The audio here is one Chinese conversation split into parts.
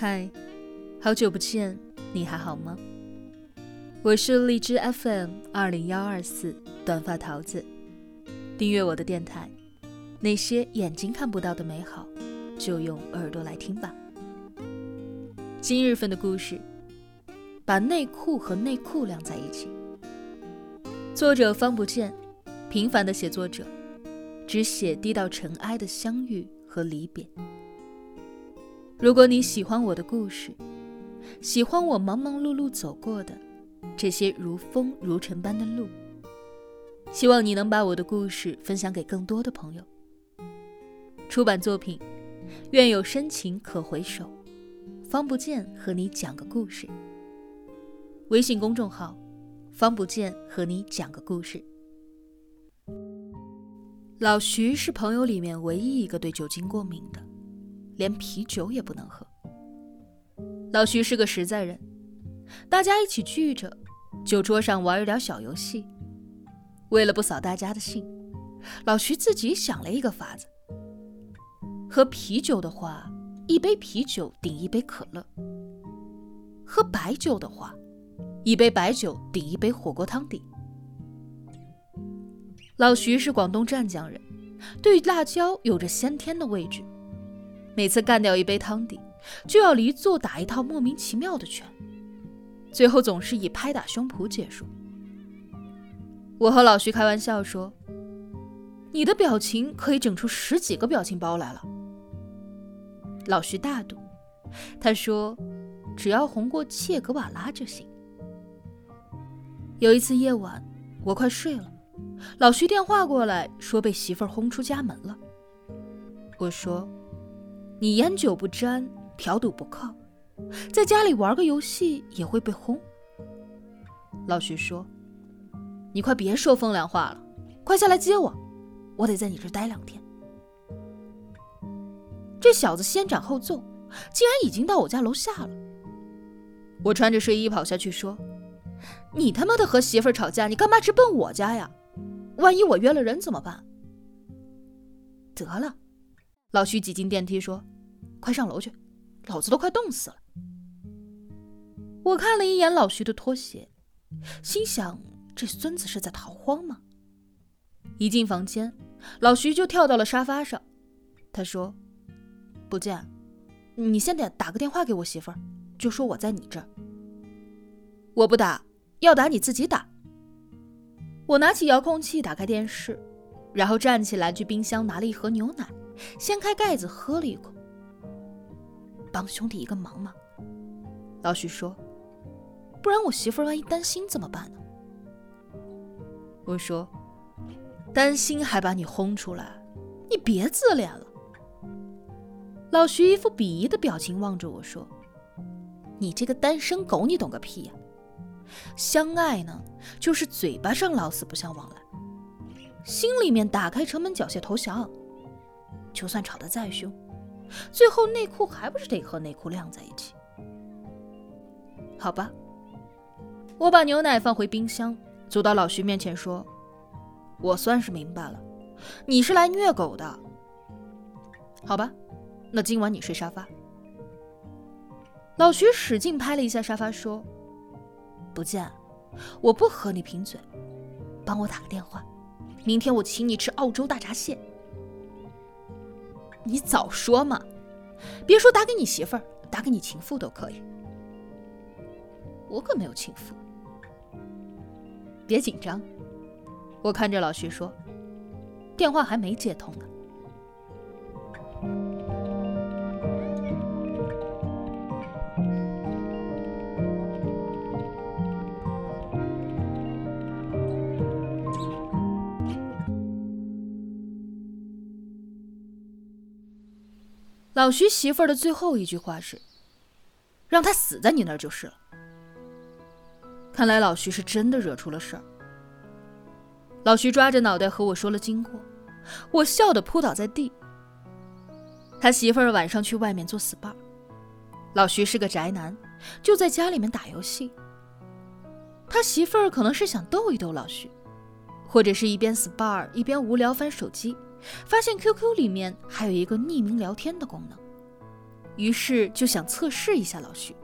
嗨，好久不见，你还好吗？我是荔枝 FM 二零幺二四短发桃子，订阅我的电台。那些眼睛看不到的美好，就用耳朵来听吧。今日份的故事，把内裤和内裤晾在一起。作者方不见，平凡的写作者，只写低到尘埃的相遇和离别。如果你喜欢我的故事，喜欢我忙忙碌碌走过的这些如风如尘般的路，希望你能把我的故事分享给更多的朋友。出版作品，愿有深情可回首，方不见和你讲个故事。微信公众号，方不见和你讲个故事。老徐是朋友里面唯一一个对酒精过敏的。连啤酒也不能喝。老徐是个实在人，大家一起聚着，酒桌上玩一点小游戏。为了不扫大家的兴，老徐自己想了一个法子：喝啤酒的话，一杯啤酒顶一杯可乐；喝白酒的话，一杯白酒顶一杯火锅汤底。老徐是广东湛江人，对辣椒有着先天的畏惧。每次干掉一杯汤底，就要离座打一套莫名其妙的拳，最后总是以拍打胸脯结束。我和老徐开玩笑说：“你的表情可以整出十几个表情包来了。”老徐大度，他说：“只要红过切格瓦拉就行。”有一次夜晚，我快睡了，老徐电话过来说被媳妇儿轰出家门了。我说。你烟酒不沾，嫖赌不靠，在家里玩个游戏也会被轰。老徐说：“你快别说风凉话了，快下来接我，我得在你这待两天。”这小子先斩后奏，竟然已经到我家楼下了。我穿着睡衣跑下去说：“你他妈的和媳妇吵架，你干嘛直奔我家呀？万一我约了人怎么办？”得了。老徐挤进电梯说：“快上楼去，老子都快冻死了。”我看了一眼老徐的拖鞋，心想：这孙子是在逃荒吗？一进房间，老徐就跳到了沙发上。他说：“不见，你先得打个电话给我媳妇儿，就说我在你这儿。”我不打，要打你自己打。我拿起遥控器，打开电视，然后站起来去冰箱拿了一盒牛奶。掀开盖子喝了一口，帮兄弟一个忙嘛。老徐说：“不然我媳妇万一担心怎么办呢？”我说：“担心还把你轰出来，你别自恋了。”老徐一副鄙夷的表情望着我说：“你这个单身狗，你懂个屁呀！相爱呢，就是嘴巴上老死不相往来，心里面打开城门缴械投降。”就算吵得再凶，最后内裤还不是得和内裤晾在一起？好吧，我把牛奶放回冰箱，走到老徐面前说：“我算是明白了，你是来虐狗的。好吧，那今晚你睡沙发。”老徐使劲拍了一下沙发，说：“不见，我不和你贫嘴，帮我打个电话，明天我请你吃澳洲大闸蟹。”你早说嘛！别说打给你媳妇儿，打给你情妇都可以。我可没有情妇。别紧张，我看着老徐说，电话还没接通呢。老徐媳妇儿的最后一句话是：“让他死在你那儿就是了。”看来老徐是真的惹出了事儿。老徐抓着脑袋和我说了经过，我笑得扑倒在地。他媳妇儿晚上去外面做 SPA，老徐是个宅男，就在家里面打游戏。他媳妇儿可能是想逗一逗老徐，或者是一边 SPA 一边无聊翻手机。发现 QQ 里面还有一个匿名聊天的功能，于是就想测试一下老徐。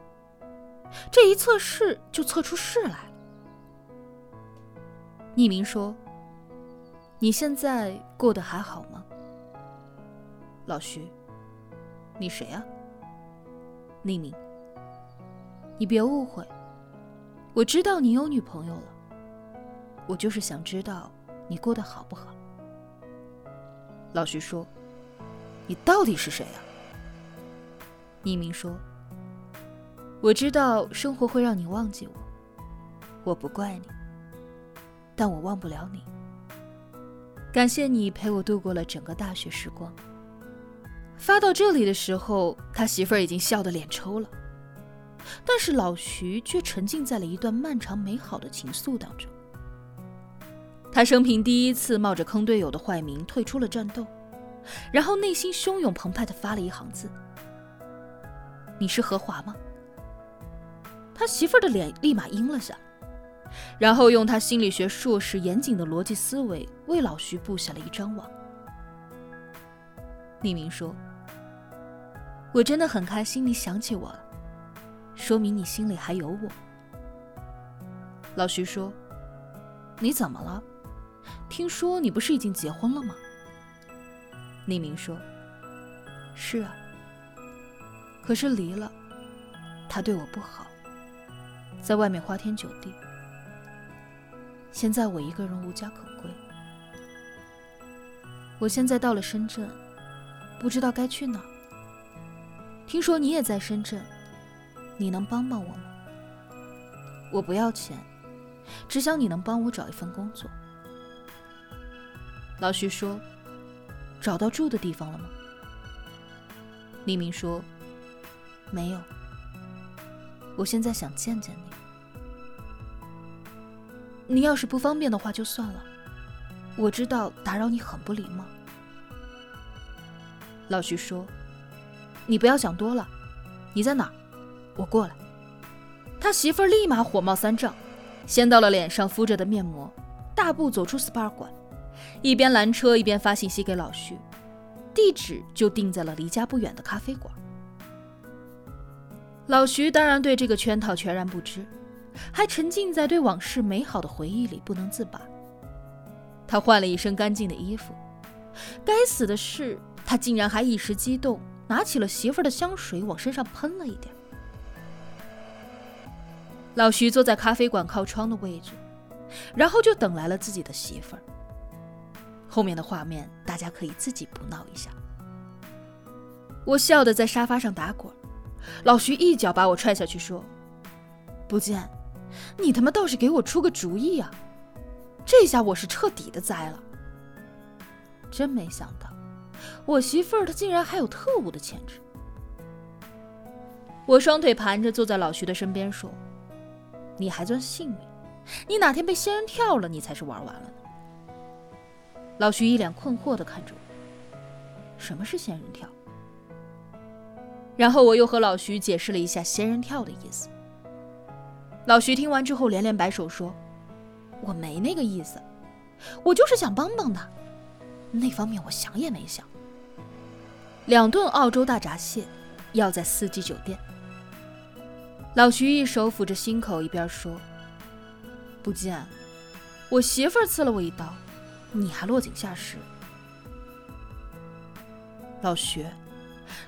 这一测试就测出事来了。匿名说：“你现在过得还好吗？”老徐，你谁呀？匿名，你别误会，我知道你有女朋友了。我就是想知道你过得好不好。老徐说：“你到底是谁呀？”匿名说。我知道生活会让你忘记我，我不怪你，但我忘不了你。感谢你陪我度过了整个大学时光。发到这里的时候，他媳妇儿已经笑得脸抽了，但是老徐却沉浸在了一段漫长美好的情愫当中。他生平第一次冒着坑队友的坏名退出了战斗，然后内心汹涌澎湃地发了一行字：“你是何华吗？”他媳妇儿的脸立马阴了下，然后用他心理学硕士严谨的逻辑思维为老徐布下了一张网。匿名说：“我真的很开心你想起我了，说明你心里还有我。”老徐说：“你怎么了？听说你不是已经结婚了吗？”匿名说：“是啊，可是离了，他对我不好。”在外面花天酒地，现在我一个人无家可归。我现在到了深圳，不知道该去哪。听说你也在深圳，你能帮帮我吗？我不要钱，只想你能帮我找一份工作。老徐说：“找到住的地方了吗？”黎明说：“没有。我现在想见见你。”你要是不方便的话就算了，我知道打扰你很不礼貌。老徐说：“你不要想多了，你在哪？我过来。”他媳妇儿立马火冒三丈，掀到了脸上敷着的面膜，大步走出 SPA 馆，一边拦车一边发信息给老徐，地址就定在了离家不远的咖啡馆。老徐当然对这个圈套全然不知。还沉浸在对往事美好的回忆里不能自拔。他换了一身干净的衣服，该死的是，他竟然还一时激动，拿起了媳妇儿的香水往身上喷了一点。老徐坐在咖啡馆靠窗的位置，然后就等来了自己的媳妇儿。后面的画面大家可以自己补闹一下。我笑得在沙发上打滚，老徐一脚把我踹下去，说：“不见。”你他妈倒是给我出个主意啊！这下我是彻底的栽了。真没想到，我媳妇儿她竟然还有特务的潜质。我双腿盘着坐在老徐的身边说：“你还算幸运，你哪天被仙人跳了，你才是玩完了呢。”老徐一脸困惑的看着我：“什么是仙人跳？”然后我又和老徐解释了一下仙人跳的意思。老徐听完之后连连摆手说：“我没那个意思，我就是想帮帮他。那方面我想也没想。两顿澳洲大闸蟹，要在四季酒店。”老徐一手抚着心口，一边说：“不见，我媳妇儿刺了我一刀，你还落井下石。”老徐，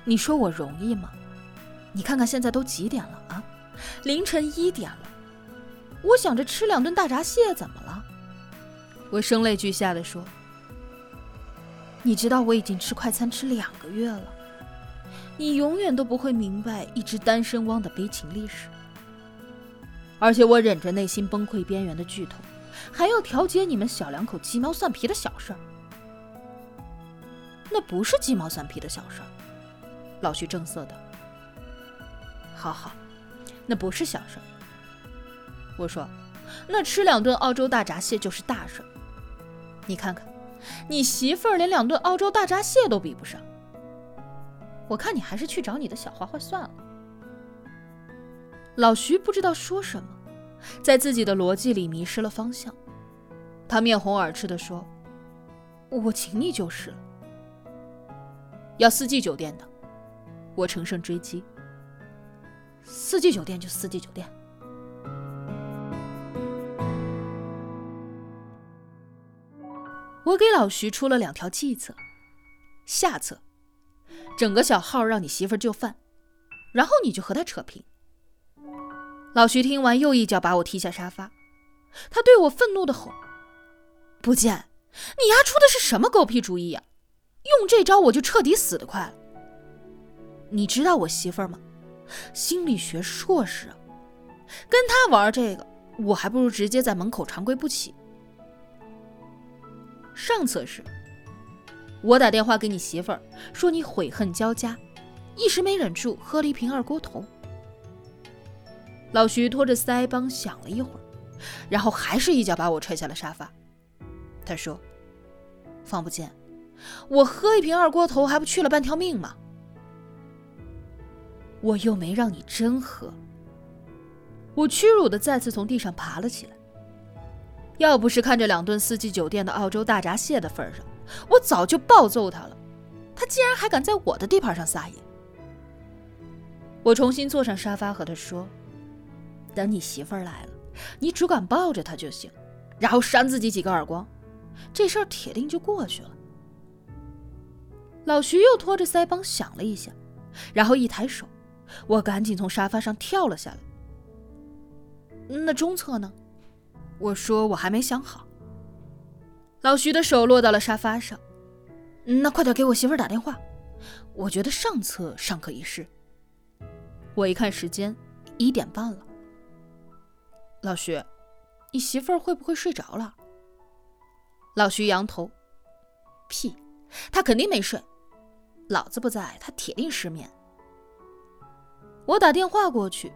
你说我容易吗？你看看现在都几点了啊？凌晨一点了。我想着吃两顿大闸蟹，怎么了？我声泪俱下的说：“你知道我已经吃快餐吃两个月了，你永远都不会明白一只单身汪的悲情历史。而且我忍着内心崩溃边缘的剧痛，还要调解你们小两口鸡毛蒜皮的小事儿。那不是鸡毛蒜皮的小事儿。”老徐正色道：“好好，那不是小事儿。”我说：“那吃两顿澳洲大闸蟹就是大事儿。你看看，你媳妇儿连两顿澳洲大闸蟹都比不上。我看你还是去找你的小花花算了。”老徐不知道说什么，在自己的逻辑里迷失了方向。他面红耳赤地说：“我请你就是了，要四季酒店的。”我乘胜追击。四季酒店就四季酒店。我给老徐出了两条计策：下策，整个小号让你媳妇儿就范，然后你就和他扯平。老徐听完，又一脚把我踢下沙发，他对我愤怒的吼：“不见，你丫出的是什么狗屁主意呀？用这招我就彻底死得快了。你知道我媳妇儿吗？心理学硕士，跟他玩这个，我还不如直接在门口长跪不起。上策是，我打电话给你媳妇儿，说你悔恨交加，一时没忍住喝了一瓶二锅头。老徐拖着腮帮想了一会儿，然后还是一脚把我踹下了沙发。他说：“方不见，我喝一瓶二锅头还不去了半条命吗？”我又没让你真喝。我屈辱的再次从地上爬了起来。要不是看着两顿四季酒店的澳洲大闸蟹的份上，我早就暴揍他了。他竟然还敢在我的地盘上撒野！我重新坐上沙发和他说：“等你媳妇儿来了，你只管抱着她就行，然后扇自己几个耳光，这事儿铁定就过去了。”老徐又拖着腮帮想了一下，然后一抬手。我赶紧从沙发上跳了下来。那中策呢？我说我还没想好。老徐的手落到了沙发上。那快点给我媳妇儿打电话。我觉得上策尚可一试。我一看时间，一点半了。老徐，你媳妇儿会不会睡着了？老徐扬头。屁，她肯定没睡。老子不在，她铁定失眠。我打电话过去，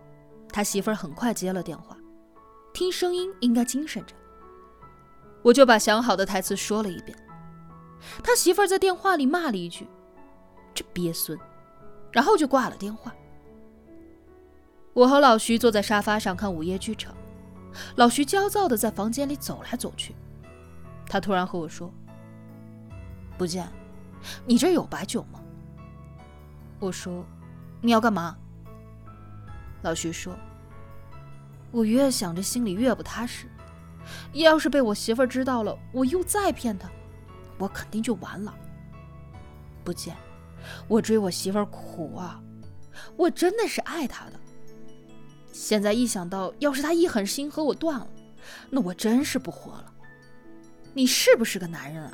他媳妇儿很快接了电话，听声音应该精神着。我就把想好的台词说了一遍。他媳妇儿在电话里骂了一句：“这鳖孙”，然后就挂了电话。我和老徐坐在沙发上看午夜剧场，老徐焦躁地在房间里走来走去。他突然和我说：“不见，你这有白酒吗？”我说：“你要干嘛？”老徐说：“我越想着心里越不踏实，要是被我媳妇知道了，我又再骗她，我肯定就完了。不见，我追我媳妇苦啊，我真的是爱她的。现在一想到要是他一狠心和我断了，那我真是不活了。你是不是个男人啊？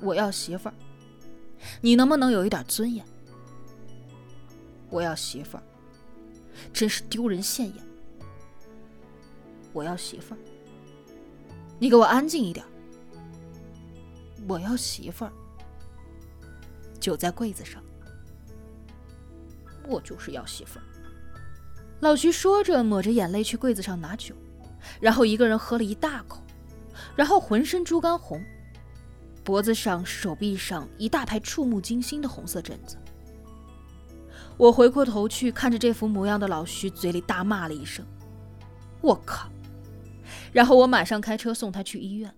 我要媳妇儿，你能不能有一点尊严？”我要媳妇儿，真是丢人现眼。我要媳妇儿，你给我安静一点。我要媳妇儿，酒在柜子上。我就是要媳妇儿。老徐说着，抹着眼泪去柜子上拿酒，然后一个人喝了一大口，然后浑身猪肝红，脖子上、手臂上一大排触目惊心的红色疹子。我回过头去看着这副模样的老徐，嘴里大骂了一声：“我靠！”然后我马上开车送他去医院。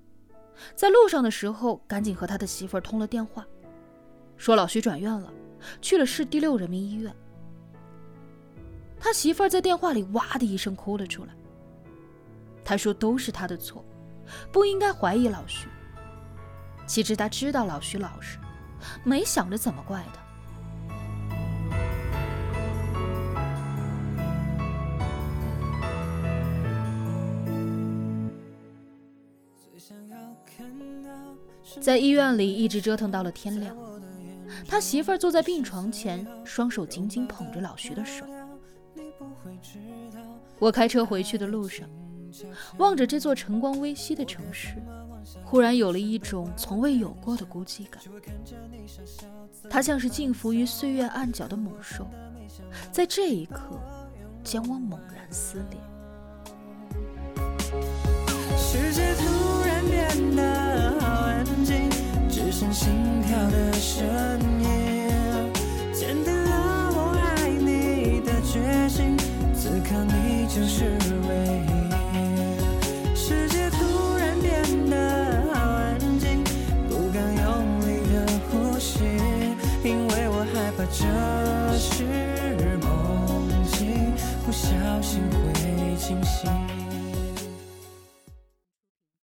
在路上的时候，赶紧和他的媳妇儿通了电话，说老徐转院了，去了市第六人民医院。他媳妇儿在电话里哇的一声哭了出来。他说都是他的错，不应该怀疑老徐。其实他知道老徐老实，没想着怎么怪他。在医院里一直折腾到了天亮，他媳妇儿坐在病床前，双手紧紧捧着老徐的手。我开车回去的路上，望着这座晨光微曦的城市，忽然有了一种从未有过的孤寂感。它像是静伏于岁月暗角的猛兽，在这一刻将我猛然撕裂。世界突然变得